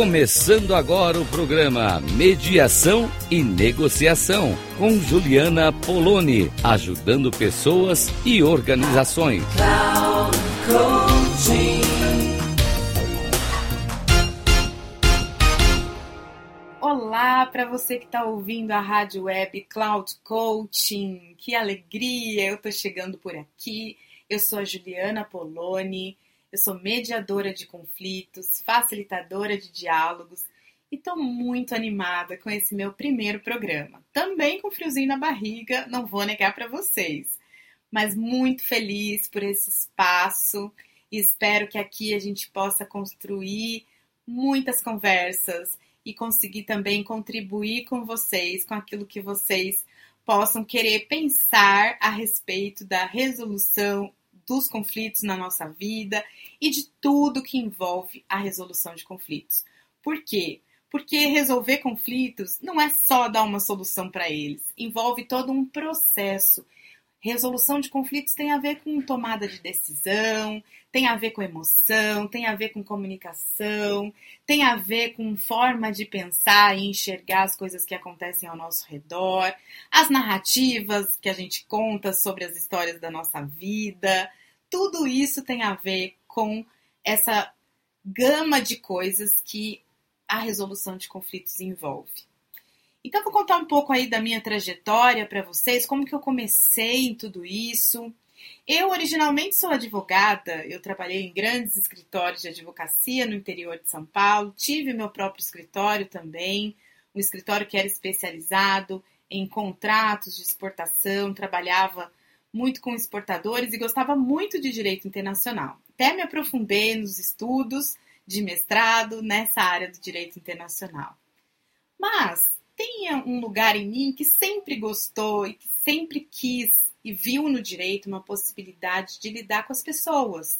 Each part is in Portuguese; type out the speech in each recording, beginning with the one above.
Começando agora o programa Mediação e Negociação com Juliana Poloni, ajudando pessoas e organizações. Olá para você que está ouvindo a rádio web Cloud Coaching. Que alegria! Eu estou chegando por aqui. Eu sou a Juliana Poloni eu sou mediadora de conflitos, facilitadora de diálogos e estou muito animada com esse meu primeiro programa. Também com friozinho na barriga, não vou negar para vocês, mas muito feliz por esse espaço e espero que aqui a gente possa construir muitas conversas e conseguir também contribuir com vocês, com aquilo que vocês possam querer pensar a respeito da resolução dos conflitos na nossa vida e de tudo que envolve a resolução de conflitos. Por quê? Porque resolver conflitos não é só dar uma solução para eles, envolve todo um processo. Resolução de conflitos tem a ver com tomada de decisão, tem a ver com emoção, tem a ver com comunicação, tem a ver com forma de pensar e enxergar as coisas que acontecem ao nosso redor, as narrativas que a gente conta sobre as histórias da nossa vida, tudo isso tem a ver com essa gama de coisas que a resolução de conflitos envolve. Então vou contar um pouco aí da minha trajetória para vocês, como que eu comecei em tudo isso. Eu originalmente sou advogada, eu trabalhei em grandes escritórios de advocacia no interior de São Paulo, tive meu próprio escritório também, um escritório que era especializado em contratos de exportação, trabalhava muito com exportadores e gostava muito de direito internacional. Até me aprofundei nos estudos de mestrado nessa área do direito internacional. Mas tem um lugar em mim que sempre gostou e que sempre quis e viu no direito uma possibilidade de lidar com as pessoas.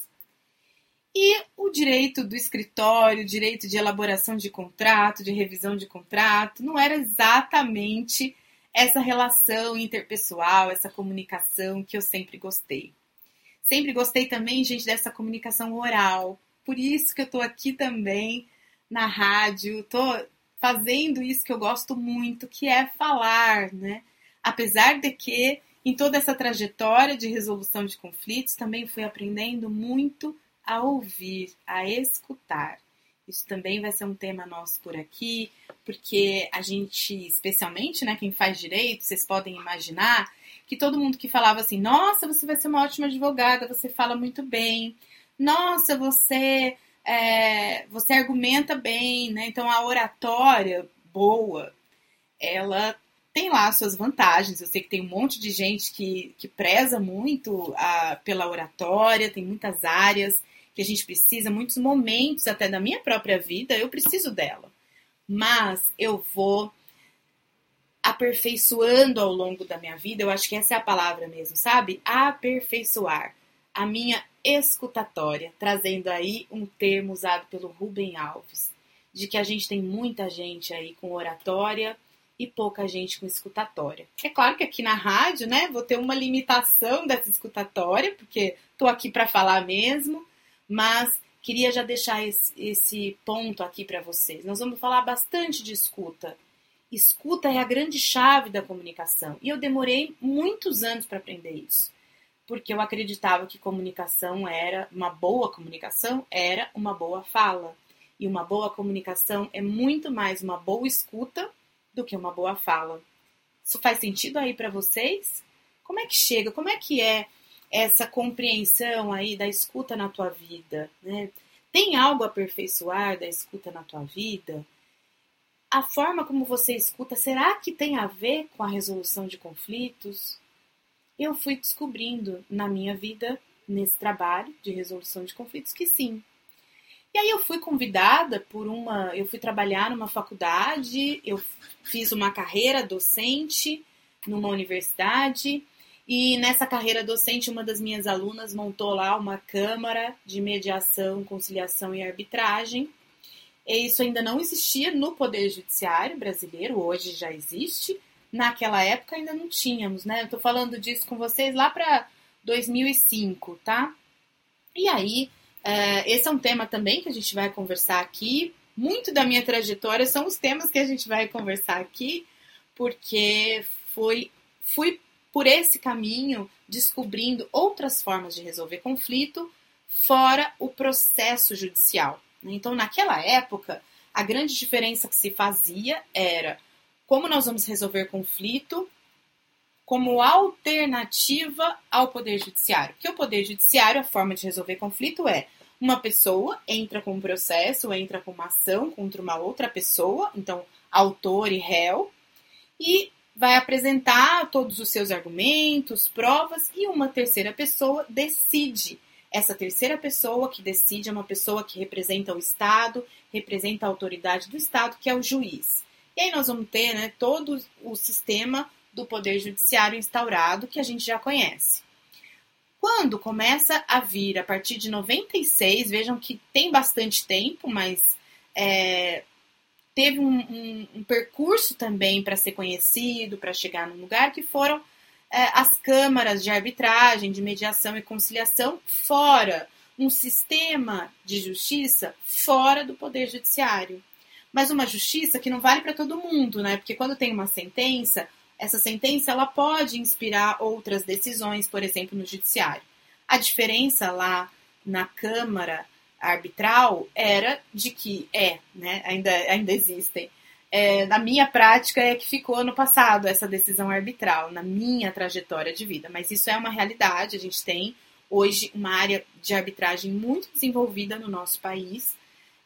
E o direito do escritório, direito de elaboração de contrato, de revisão de contrato, não era exatamente essa relação interpessoal, essa comunicação que eu sempre gostei. Sempre gostei também, gente, dessa comunicação oral. Por isso que eu tô aqui também na rádio, tô fazendo isso que eu gosto muito, que é falar, né? Apesar de que em toda essa trajetória de resolução de conflitos também fui aprendendo muito a ouvir, a escutar. Isso também vai ser um tema nosso por aqui, porque a gente, especialmente, né, quem faz direito, vocês podem imaginar que todo mundo que falava assim: "Nossa, você vai ser uma ótima advogada, você fala muito bem. Nossa, você é, você argumenta bem, né? Então a oratória boa, ela tem lá suas vantagens. Eu sei que tem um monte de gente que, que preza muito a, pela oratória, tem muitas áreas que a gente precisa, muitos momentos até da minha própria vida, eu preciso dela. Mas eu vou aperfeiçoando ao longo da minha vida, eu acho que essa é a palavra mesmo, sabe? Aperfeiçoar a minha escutatória, trazendo aí um termo usado pelo Rubem Alves, de que a gente tem muita gente aí com oratória e pouca gente com escutatória. É claro que aqui na rádio, né, vou ter uma limitação dessa escutatória, porque tô aqui para falar mesmo, mas queria já deixar esse, esse ponto aqui para vocês. Nós vamos falar bastante de escuta. Escuta é a grande chave da comunicação e eu demorei muitos anos para aprender isso, porque eu acreditava que comunicação era uma boa comunicação, era uma boa fala. E uma boa comunicação é muito mais uma boa escuta do que uma boa fala. Isso faz sentido aí para vocês? Como é que chega? Como é que é essa compreensão aí da escuta na tua vida, né? Tem algo a aperfeiçoar da escuta na tua vida? A forma como você escuta, será que tem a ver com a resolução de conflitos? Eu fui descobrindo na minha vida, nesse trabalho de resolução de conflitos, que sim. E aí eu fui convidada por uma, eu fui trabalhar numa faculdade, eu fiz uma carreira docente numa universidade e nessa carreira docente, uma das minhas alunas montou lá uma câmara de mediação, conciliação e arbitragem. E isso ainda não existia no Poder Judiciário brasileiro, hoje já existe. Naquela época ainda não tínhamos, né? Eu tô falando disso com vocês lá para 2005, tá? E aí, é, esse é um tema também que a gente vai conversar aqui, muito da minha trajetória são os temas que a gente vai conversar aqui, porque foi, fui por esse caminho descobrindo outras formas de resolver conflito fora o processo judicial. Então, naquela época, a grande diferença que se fazia era como nós vamos resolver conflito como alternativa ao Poder Judiciário. Que o Poder Judiciário, a forma de resolver conflito é uma pessoa entra com um processo, entra com uma ação contra uma outra pessoa, então autor e réu, e vai apresentar todos os seus argumentos, provas, e uma terceira pessoa decide. Essa terceira pessoa que decide é uma pessoa que representa o Estado, representa a autoridade do Estado, que é o juiz. E aí nós vamos ter né, todo o sistema do Poder Judiciário instaurado, que a gente já conhece. Quando começa a vir, a partir de 96, vejam que tem bastante tempo, mas é, teve um, um, um, percurso também para ser conhecido, para chegar num lugar, que foram é, as câmaras de arbitragem, de mediação e conciliação, fora um sistema de justiça fora do Poder Judiciário. Mas uma justiça que não vale para todo mundo, né? Porque quando tem uma sentença, essa sentença ela pode inspirar outras decisões, por exemplo, no judiciário. A diferença lá na Câmara arbitral era de que é, né, ainda, ainda existem. É, na minha prática é que ficou no passado essa decisão arbitral, na minha trajetória de vida. Mas isso é uma realidade, a gente tem hoje uma área de arbitragem muito desenvolvida no nosso país,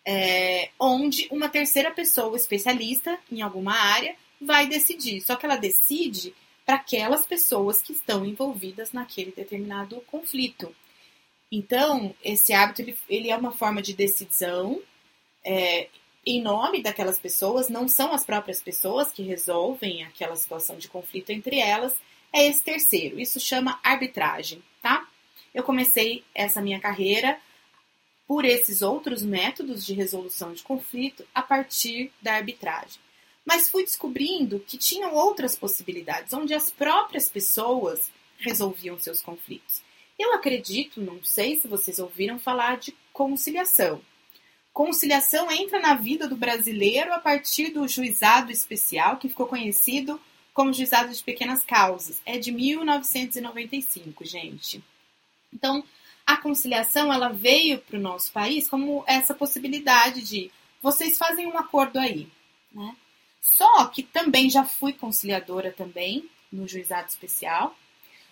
é, onde uma terceira pessoa especialista em alguma área vai decidir. Só que ela decide para aquelas pessoas que estão envolvidas naquele determinado conflito. Então, esse hábito ele, ele é uma forma de decisão é, em nome daquelas pessoas, não são as próprias pessoas que resolvem aquela situação de conflito entre elas, é esse terceiro. Isso chama arbitragem, tá? Eu comecei essa minha carreira por esses outros métodos de resolução de conflito a partir da arbitragem mas fui descobrindo que tinham outras possibilidades, onde as próprias pessoas resolviam seus conflitos. Eu acredito, não sei se vocês ouviram falar de conciliação. Conciliação entra na vida do brasileiro a partir do juizado especial, que ficou conhecido como juizado de pequenas causas. É de 1995, gente. Então, a conciliação ela veio para o nosso país como essa possibilidade de vocês fazem um acordo aí, né? Só que também já fui conciliadora também no juizado especial.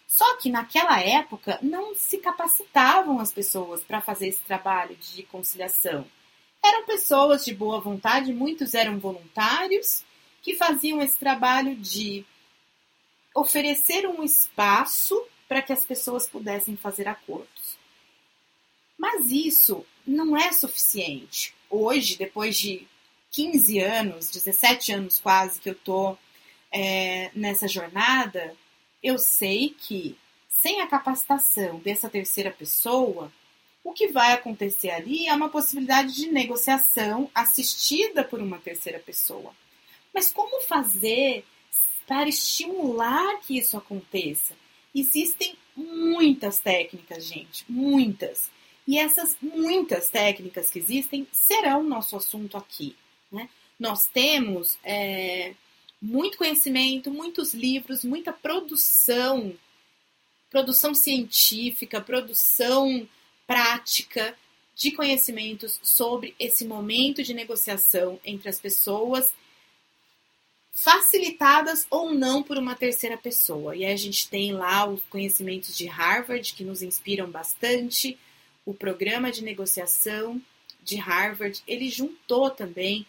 Só que naquela época não se capacitavam as pessoas para fazer esse trabalho de conciliação. Eram pessoas de boa vontade, muitos eram voluntários que faziam esse trabalho de oferecer um espaço para que as pessoas pudessem fazer acordos. Mas isso não é suficiente. Hoje, depois de 15 anos, 17 anos quase que eu tô é, nessa jornada, eu sei que sem a capacitação dessa terceira pessoa, o que vai acontecer ali é uma possibilidade de negociação assistida por uma terceira pessoa. Mas como fazer para estimular que isso aconteça? Existem muitas técnicas, gente, muitas. E essas muitas técnicas que existem serão nosso assunto aqui. Né? Nós temos é, muito conhecimento, muitos livros, muita produção, produção científica, produção prática de conhecimentos sobre esse momento de negociação entre as pessoas, facilitadas ou não por uma terceira pessoa. E aí a gente tem lá os conhecimentos de Harvard que nos inspiram bastante, o programa de negociação de Harvard, ele juntou também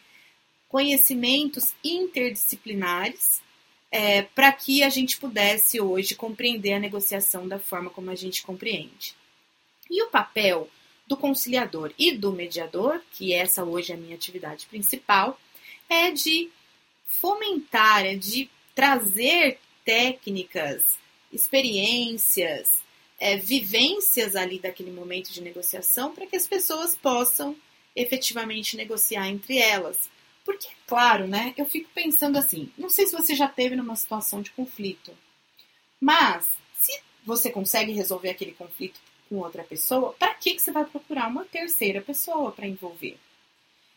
conhecimentos interdisciplinares é, para que a gente pudesse hoje compreender a negociação da forma como a gente compreende. E o papel do conciliador e do mediador, que essa hoje é a minha atividade principal, é de fomentar, é de trazer técnicas, experiências, é, vivências ali daquele momento de negociação para que as pessoas possam efetivamente negociar entre elas. Porque, claro, né? Eu fico pensando assim, não sei se você já teve numa situação de conflito, mas se você consegue resolver aquele conflito com outra pessoa, para que, que você vai procurar uma terceira pessoa para envolver?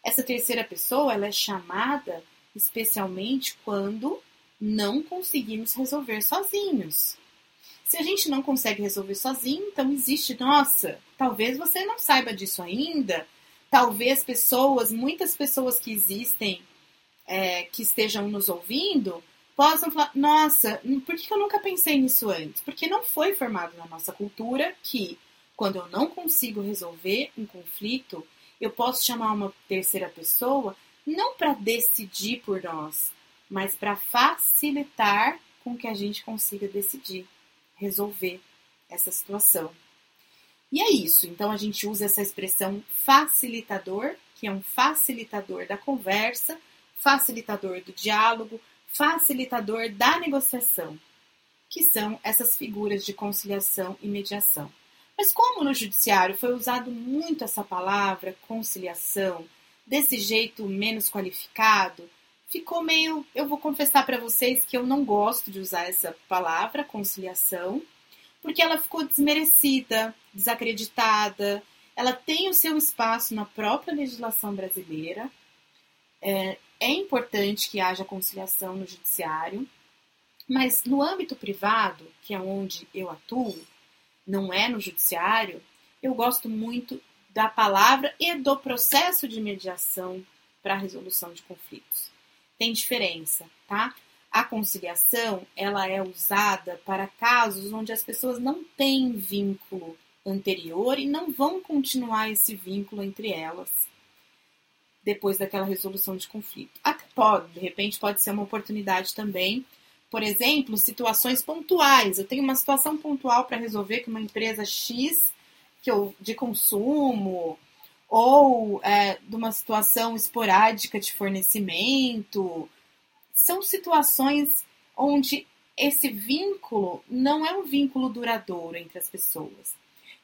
Essa terceira pessoa ela é chamada especialmente quando não conseguimos resolver sozinhos. Se a gente não consegue resolver sozinho, então existe, nossa, talvez você não saiba disso ainda, talvez pessoas, muitas pessoas que existem, é, que estejam nos ouvindo, possam falar, nossa, por que eu nunca pensei nisso antes? Porque não foi formado na nossa cultura que, quando eu não consigo resolver um conflito, eu posso chamar uma terceira pessoa não para decidir por nós, mas para facilitar com que a gente consiga decidir, resolver essa situação. E é isso. Então a gente usa essa expressão facilitador, que é um facilitador da conversa, facilitador do diálogo, facilitador da negociação, que são essas figuras de conciliação e mediação. Mas como no judiciário foi usado muito essa palavra conciliação, desse jeito menos qualificado, ficou meio. Eu vou confessar para vocês que eu não gosto de usar essa palavra conciliação, porque ela ficou desmerecida, desacreditada. Ela tem o seu espaço na própria legislação brasileira. É, é importante que haja conciliação no judiciário, mas no âmbito privado, que é onde eu atuo, não é no judiciário, eu gosto muito da palavra e do processo de mediação para a resolução de conflitos. Tem diferença, tá? A conciliação, ela é usada para casos onde as pessoas não têm vínculo anterior e não vão continuar esse vínculo entre elas depois daquela resolução de conflito. Até pode, de repente, pode ser uma oportunidade também. Por exemplo, situações pontuais. Eu tenho uma situação pontual para resolver com uma empresa X que eu, de consumo ou é, de uma situação esporádica de fornecimento. São situações onde esse vínculo não é um vínculo duradouro entre as pessoas.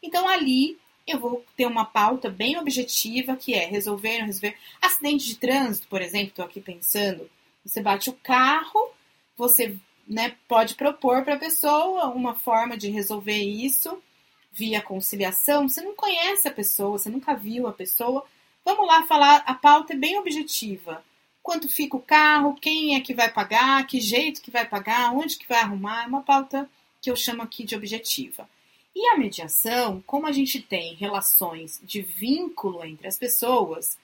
Então ali eu vou ter uma pauta bem objetiva que é resolver, resolver. Acidente de trânsito, por exemplo, estou aqui pensando. Você bate o carro, você né, pode propor para a pessoa uma forma de resolver isso via conciliação. Você não conhece a pessoa, você nunca viu a pessoa. Vamos lá falar, a pauta é bem objetiva. Quanto fica o carro, quem é que vai pagar, que jeito que vai pagar, onde que vai arrumar, é uma pauta que eu chamo aqui de objetiva. E a mediação, como a gente tem relações de vínculo entre as pessoas,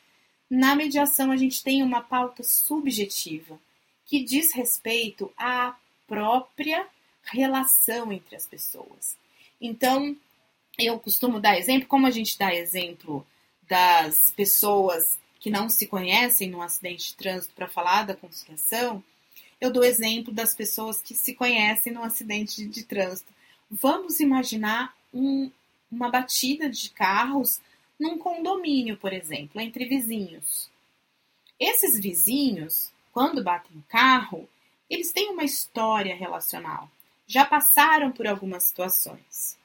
na mediação a gente tem uma pauta subjetiva que diz respeito à própria relação entre as pessoas. Então, eu costumo dar exemplo, como a gente dá exemplo das pessoas que não se conhecem num acidente de trânsito para falar da conciliação, eu dou exemplo das pessoas que se conhecem num acidente de, trânsito Vamos imaginar um, uma batida de carros num condomínio, por exemplo, entre vizinhos. Esses vizinhos, quando batem o carro, eles têm uma história relacional. Já passaram por algumas situações.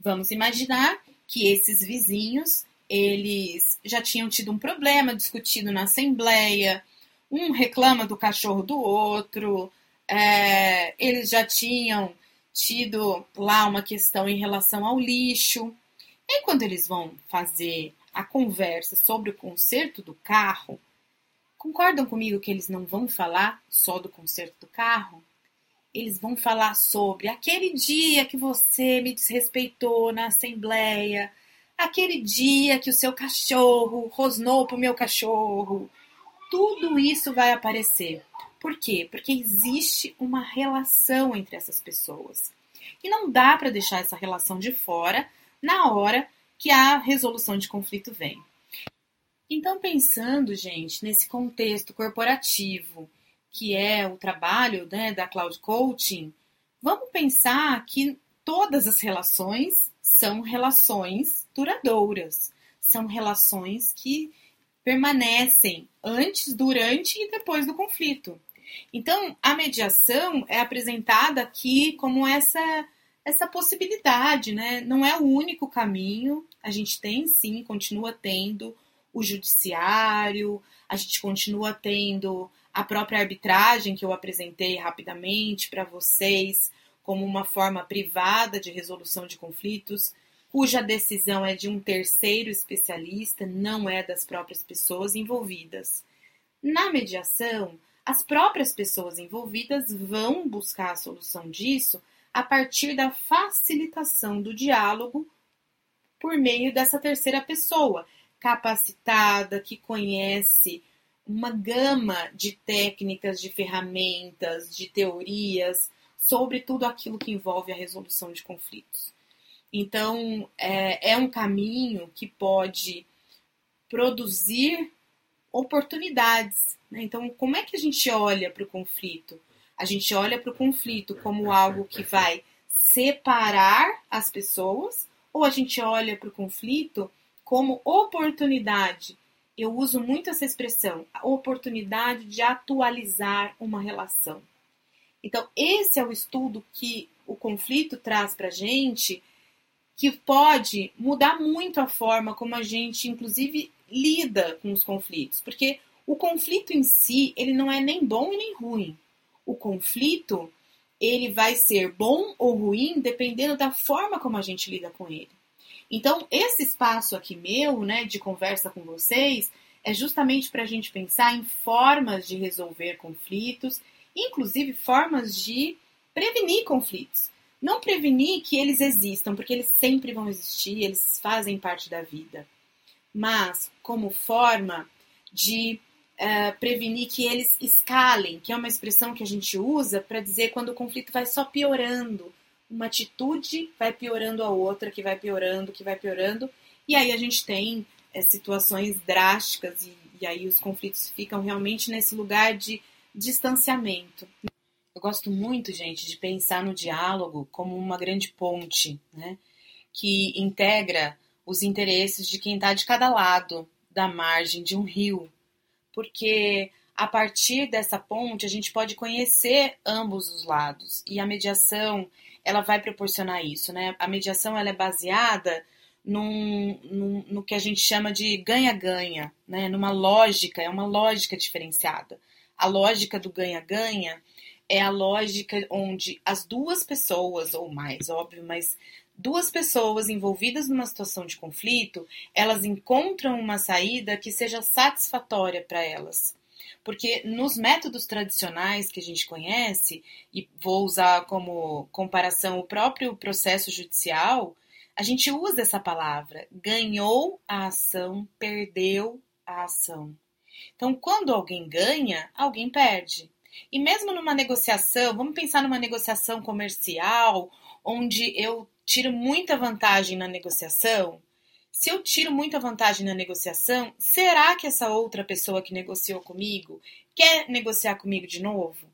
Vamos imaginar que esses vizinhos, eles já tinham tido um problema discutido na assembleia, um reclama do cachorro do outro, é, eles já tinham tido lá uma questão em relação ao lixo. E quando eles vão fazer a conversa sobre o conserto do carro, concordam comigo que eles não vão falar só do conserto do carro? Eles vão falar sobre aquele dia que você me desrespeitou na assembleia, aquele dia que o seu cachorro rosnou pro meu cachorro. Tudo isso vai aparecer. Por quê? Porque existe uma relação entre essas pessoas. E não dá para deixar essa relação de fora na hora que a resolução de conflito vem. Então, pensando, gente, nesse contexto corporativo, que é o trabalho né, da Cloud Coaching, vamos pensar que todas as relações são relações duradouras, são relações que permanecem antes, durante e depois do conflito. Então, a mediação é apresentada aqui como essa essa possibilidade, né? Não é o único caminho. A gente tem sim, continua tendo o judiciário, a gente continua tendo a própria arbitragem que eu apresentei rapidamente para vocês como uma forma privada de resolução de conflitos. Cuja decisão é de um terceiro especialista, não é das próprias pessoas envolvidas. Na mediação, as próprias pessoas envolvidas vão buscar a solução disso a partir da facilitação do diálogo por meio dessa terceira pessoa, capacitada, que conhece uma gama de técnicas, de ferramentas, de teorias sobre tudo aquilo que envolve a resolução de conflitos. Então, é, é um caminho que pode produzir oportunidades. Né? Então, como é que a gente olha para o conflito? A gente olha para o conflito como algo que vai separar as pessoas, ou a gente olha para o conflito como oportunidade. Eu uso muito essa expressão, a oportunidade de atualizar uma relação. Então, esse é o estudo que o conflito traz para a gente que pode mudar muito a forma como a gente, inclusive, lida com os conflitos, porque o conflito em si ele não é nem bom nem ruim. O conflito ele vai ser bom ou ruim dependendo da forma como a gente lida com ele. Então, esse espaço aqui meu, né, de conversa com vocês, é justamente para a gente pensar em formas de resolver conflitos, inclusive formas de prevenir conflitos. Não prevenir que eles existam, porque eles sempre vão existir, eles fazem parte da vida. Mas como forma de uh, prevenir que eles escalem, que é uma expressão que a gente usa para dizer quando o conflito vai só piorando. Uma atitude vai piorando a outra, que vai piorando, que vai piorando. E aí a gente tem é, situações drásticas e, e aí os conflitos ficam realmente nesse lugar de distanciamento. Eu gosto muito, gente, de pensar no diálogo como uma grande ponte, né? Que integra os interesses de quem está de cada lado da margem de um rio. Porque a partir dessa ponte a gente pode conhecer ambos os lados. E a mediação, ela vai proporcionar isso, né? A mediação ela é baseada num, num, no que a gente chama de ganha-ganha, né? Numa lógica, é uma lógica diferenciada. A lógica do ganha-ganha é a lógica onde as duas pessoas, ou mais, óbvio, mas duas pessoas envolvidas numa situação de conflito, elas encontram uma saída que seja satisfatória para elas. Porque nos métodos tradicionais que a gente conhece, e vou usar como comparação o próprio processo judicial, a gente usa essa palavra. Ganhou a ação, perdeu a ação. Então, quando alguém ganha, alguém perde. E mesmo numa negociação, vamos pensar numa negociação comercial, onde eu tiro muita vantagem na negociação. Se eu tiro muita vantagem na negociação, será que essa outra pessoa que negociou comigo quer negociar comigo de novo?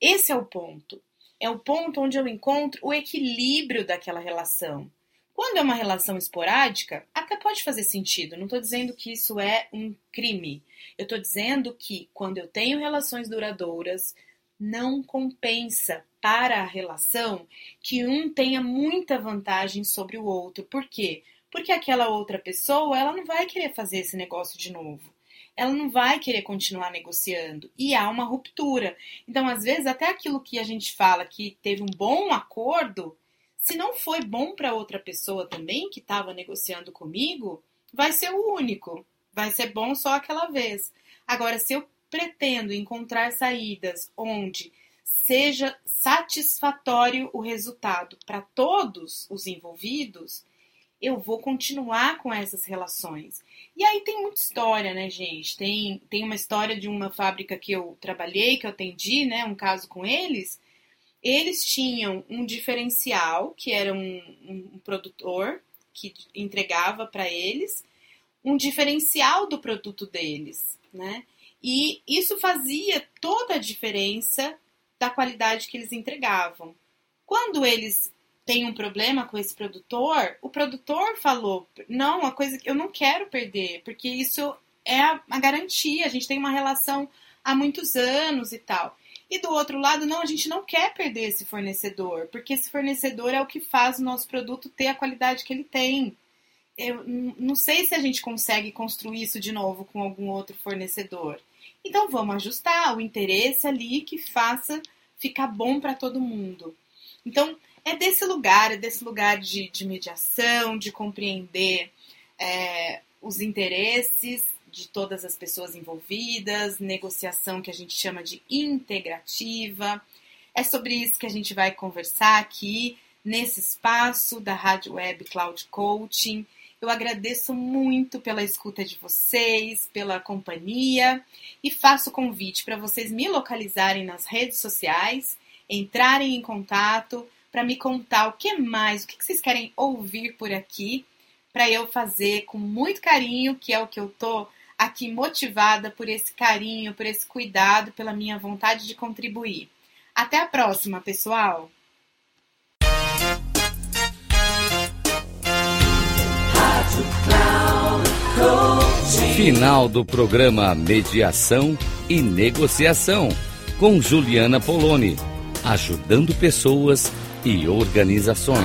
Esse é o ponto. É o ponto onde eu encontro o equilíbrio daquela relação. Quando é uma relação esporádica, até pode fazer sentido. Não estou dizendo que isso é um crime. Eu estou dizendo que quando eu tenho relações duradouras, não compensa para a relação que um tenha muita vantagem sobre o outro. Por quê? Porque aquela outra pessoa, ela não vai querer fazer esse negócio de novo. Ela não vai querer continuar negociando e há uma ruptura. Então, às vezes, até aquilo que a gente fala que teve um bom acordo, se não foi bom para outra pessoa também que estava negociando comigo, vai ser o único. Vai ser bom só aquela vez. Agora, se eu pretendo encontrar saídas onde seja satisfatório o resultado para todos os envolvidos, eu vou continuar com essas relações. E aí tem muita história, né, gente? Tem, tem uma história de uma fábrica que eu trabalhei, que eu atendi, né, um caso com eles, eles tinham um diferencial, que era um, um produtor que entregava para eles um diferencial do produto deles, né? E isso fazia toda a diferença da qualidade que eles entregavam. Quando eles têm um problema com esse produtor, o produtor falou: não, a coisa que eu não quero perder, porque isso é a, a garantia, a gente tem uma relação há muitos anos e tal. E do outro lado, não, a gente não quer perder esse fornecedor, porque esse fornecedor é o que faz o nosso produto ter a qualidade que ele tem. Eu não sei se a gente consegue construir isso de novo com algum outro fornecedor. Então vamos ajustar o interesse ali que faça ficar bom para todo mundo. Então, é desse lugar, é desse lugar de, de mediação, de compreender é, os interesses de todas as pessoas envolvidas, negociação que a gente chama de integrativa. É sobre isso que a gente vai conversar aqui nesse espaço da Rádio Web Cloud Coaching. Eu agradeço muito pela escuta de vocês, pela companhia e faço convite para vocês me localizarem nas redes sociais, entrarem em contato para me contar o que mais, o que vocês querem ouvir por aqui, para eu fazer com muito carinho, que é o que eu tô aqui motivada por esse carinho, por esse cuidado, pela minha vontade de contribuir. Até a próxima, pessoal! Final do programa Mediação e Negociação com Juliana Poloni, ajudando pessoas e organizações.